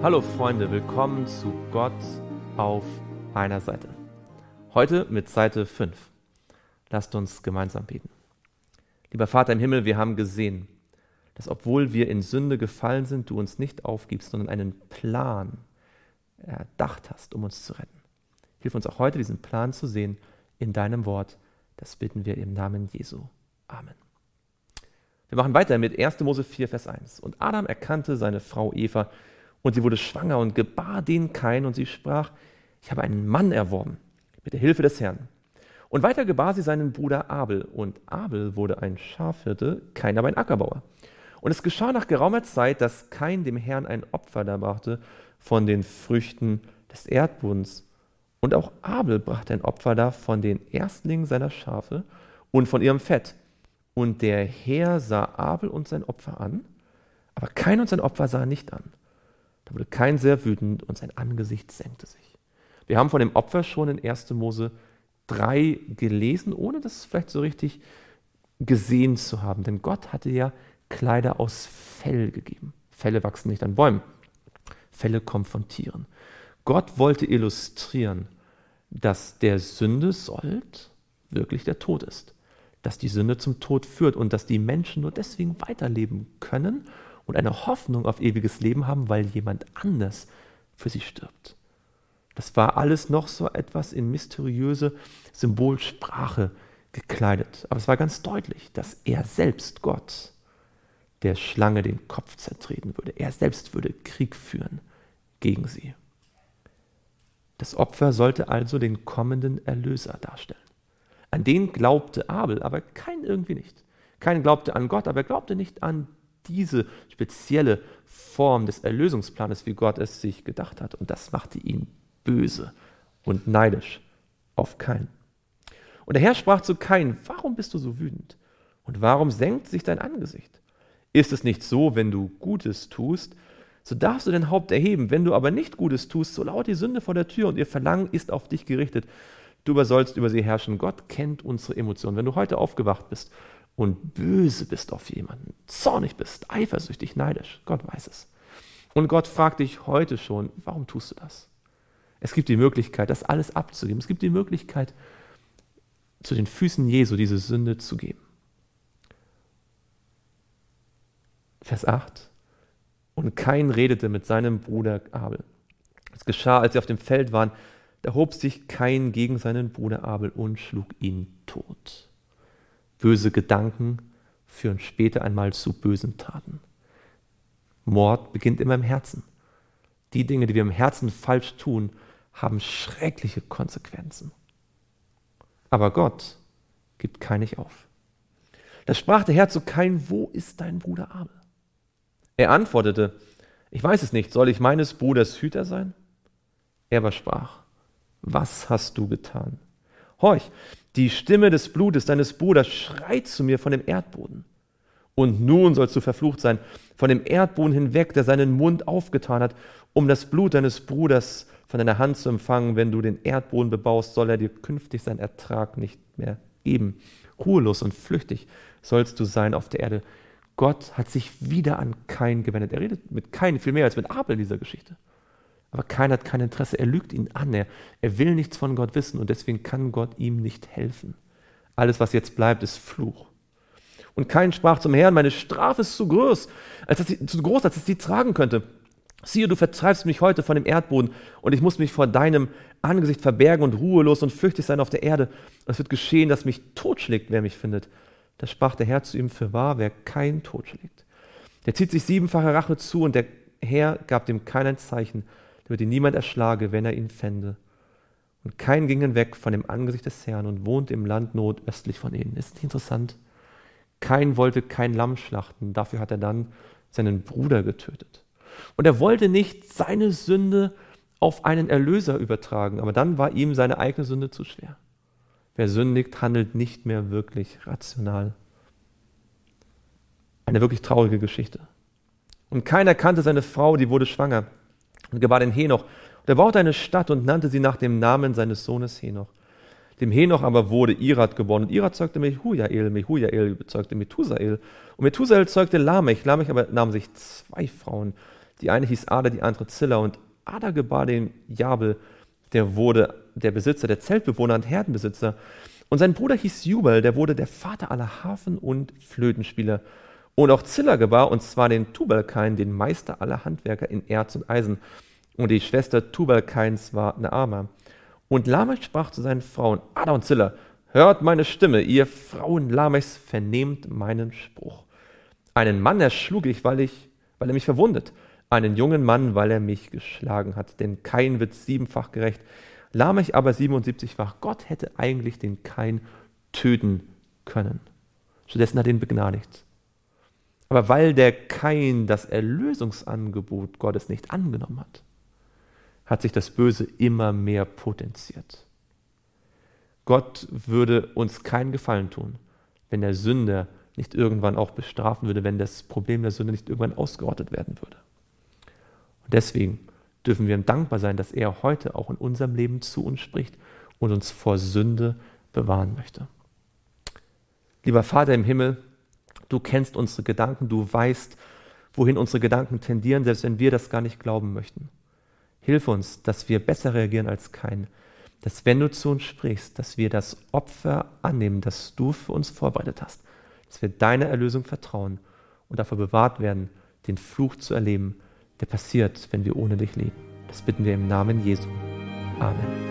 Hallo Freunde, willkommen zu Gott auf einer Seite. Heute mit Seite 5. Lasst uns gemeinsam beten. Lieber Vater im Himmel, wir haben gesehen, dass obwohl wir in Sünde gefallen sind, du uns nicht aufgibst, sondern einen Plan erdacht hast, um uns zu retten. Hilf uns auch heute, diesen Plan zu sehen in deinem Wort. Das bitten wir im Namen Jesu. Amen. Wir machen weiter mit 1. Mose 4, Vers 1. Und Adam erkannte seine Frau Eva, und sie wurde schwanger und gebar den Kain, und sie sprach, ich habe einen Mann erworben, mit der Hilfe des Herrn. Und weiter gebar sie seinen Bruder Abel, und Abel wurde ein Schafhirte, Kain aber ein Ackerbauer. Und es geschah nach geraumer Zeit, dass Kain dem Herrn ein Opfer darbrachte von den Früchten des Erdbodens. Und auch Abel brachte ein Opfer dar von den Erstlingen seiner Schafe und von ihrem Fett. Und der Herr sah Abel und sein Opfer an, aber Kain und sein Opfer sah nicht an. Da wurde Kain sehr wütend und sein Angesicht senkte sich. Wir haben von dem Opfer schon in 1. Mose 3 gelesen, ohne das vielleicht so richtig gesehen zu haben. Denn Gott hatte ja Kleider aus Fell gegeben. Felle wachsen nicht an Bäumen. Felle kommen von Tieren. Gott wollte illustrieren, dass der Sünde sollt wirklich der Tod ist. Dass die Sünde zum Tod führt und dass die Menschen nur deswegen weiterleben können und eine Hoffnung auf ewiges Leben haben, weil jemand anders für sie stirbt. Das war alles noch so etwas in mysteriöse Symbolsprache gekleidet. Aber es war ganz deutlich, dass er selbst, Gott, der Schlange den Kopf zertreten würde. Er selbst würde Krieg führen gegen sie. Das Opfer sollte also den kommenden Erlöser darstellen. An den glaubte Abel, aber kein irgendwie nicht. Kein glaubte an Gott, aber er glaubte nicht an diese spezielle Form des Erlösungsplanes, wie Gott es sich gedacht hat. Und das machte ihn böse und neidisch auf Kain. Und der Herr sprach zu Kain, warum bist du so wütend? Und warum senkt sich dein Angesicht? Ist es nicht so, wenn du Gutes tust, so darfst du dein Haupt erheben. Wenn du aber nicht Gutes tust, so lauert die Sünde vor der Tür und ihr Verlangen ist auf dich gerichtet. Du aber sollst über sie herrschen. Gott kennt unsere Emotionen. Wenn du heute aufgewacht bist und böse bist auf jemanden, zornig bist, eifersüchtig, neidisch. Gott weiß es. Und Gott fragt dich heute schon, warum tust du das? Es gibt die Möglichkeit, das alles abzugeben. Es gibt die Möglichkeit, zu den Füßen Jesu diese Sünde zu geben. Vers 8. Und kein redete mit seinem Bruder Abel. Es geschah, als sie auf dem Feld waren, da hob sich kein gegen seinen Bruder Abel und schlug ihn tot. Böse Gedanken führen später einmal zu bösen Taten. Mord beginnt immer im Herzen. Die Dinge, die wir im Herzen falsch tun, haben schreckliche Konsequenzen. Aber Gott gibt keinig auf. Da sprach der Herr zu Kain, wo ist dein Bruder Abel? Er antwortete, ich weiß es nicht, soll ich meines Bruders Hüter sein? Er aber sprach, was hast du getan? Horch, die Stimme des Blutes deines Bruders schreit zu mir von dem Erdboden. Und nun sollst du verflucht sein, von dem Erdboden hinweg, der seinen Mund aufgetan hat, um das Blut deines Bruders von deiner Hand zu empfangen. Wenn du den Erdboden bebaust, soll er dir künftig seinen Ertrag nicht mehr geben. Ruhelos und flüchtig sollst du sein auf der Erde. Gott hat sich wieder an Kain gewendet. Er redet mit Kain viel mehr als mit Abel in dieser Geschichte. Aber keiner hat kein Interesse. Er lügt ihn an. Er, er will nichts von Gott wissen und deswegen kann Gott ihm nicht helfen. Alles, was jetzt bleibt, ist Fluch. Und kein sprach zum Herrn, meine Strafe ist zu groß, als dass sie, zu groß, als dass sie tragen könnte. Siehe, du vertreibst mich heute von dem Erdboden und ich muss mich vor deinem Angesicht verbergen und ruhelos und flüchtig sein auf der Erde. Es wird geschehen, dass mich totschlägt, wer mich findet. Da sprach der Herr zu ihm, für wahr, wer kein totschlägt. Der zieht sich siebenfache Rache zu und der Herr gab dem kein Zeichen, damit ihn niemand erschlage, wenn er ihn fände. Und kein ging hinweg von dem Angesicht des Herrn und wohnte im Land nordöstlich von ihnen. Ist nicht interessant? Kein wollte kein Lamm schlachten, dafür hat er dann seinen Bruder getötet. Und er wollte nicht seine Sünde auf einen Erlöser übertragen, aber dann war ihm seine eigene Sünde zu schwer. Wer sündigt, handelt nicht mehr wirklich rational. Eine wirklich traurige Geschichte. Und keiner kannte seine Frau, die wurde schwanger und gebar den Henoch. Und er baute eine Stadt und nannte sie nach dem Namen seines Sohnes Henoch. Dem Henoch aber wurde Irad geboren und Irad zeugte Mehujael, Mehujael zeugte Methusael und Methusael zeugte Lamech. Lamech aber nahm sich zwei Frauen. Die eine hieß Ada, die andere Zilla. Und Ada gebar den Jabel, der wurde der Besitzer, der Zeltbewohner und Herdenbesitzer. Und sein Bruder hieß Jubal, der wurde der Vater aller Hafen- und Flötenspieler. Und auch Zilla gebar, und zwar den Tubalkain, den Meister aller Handwerker in Erz und Eisen. Und die Schwester Tubalkains war Naama. Und Lamech sprach zu seinen Frauen, Ada und Zilla, hört meine Stimme, ihr Frauen Lamechs, vernehmt meinen Spruch. Einen Mann erschlug ich, weil, ich, weil er mich verwundet, einen jungen Mann, weil er mich geschlagen hat. Denn Kain wird siebenfach gerecht, Lamech aber 77-fach. Gott hätte eigentlich den Kain töten können. Stattdessen hat er ihn begnadigt. Aber weil der Kain das Erlösungsangebot Gottes nicht angenommen hat, hat sich das Böse immer mehr potenziert. Gott würde uns keinen Gefallen tun, wenn der Sünder nicht irgendwann auch bestrafen würde, wenn das Problem der Sünde nicht irgendwann ausgerottet werden würde. Und deswegen dürfen wir ihm dankbar sein, dass er heute auch in unserem Leben zu uns spricht und uns vor Sünde bewahren möchte. Lieber Vater im Himmel, du kennst unsere Gedanken, du weißt, wohin unsere Gedanken tendieren, selbst wenn wir das gar nicht glauben möchten. Hilf uns, dass wir besser reagieren als kein, dass wenn du zu uns sprichst, dass wir das Opfer annehmen, das du für uns vorbereitet hast, dass wir deine Erlösung vertrauen und davor bewahrt werden, den Fluch zu erleben, der passiert, wenn wir ohne dich leben. Das bitten wir im Namen Jesu. Amen.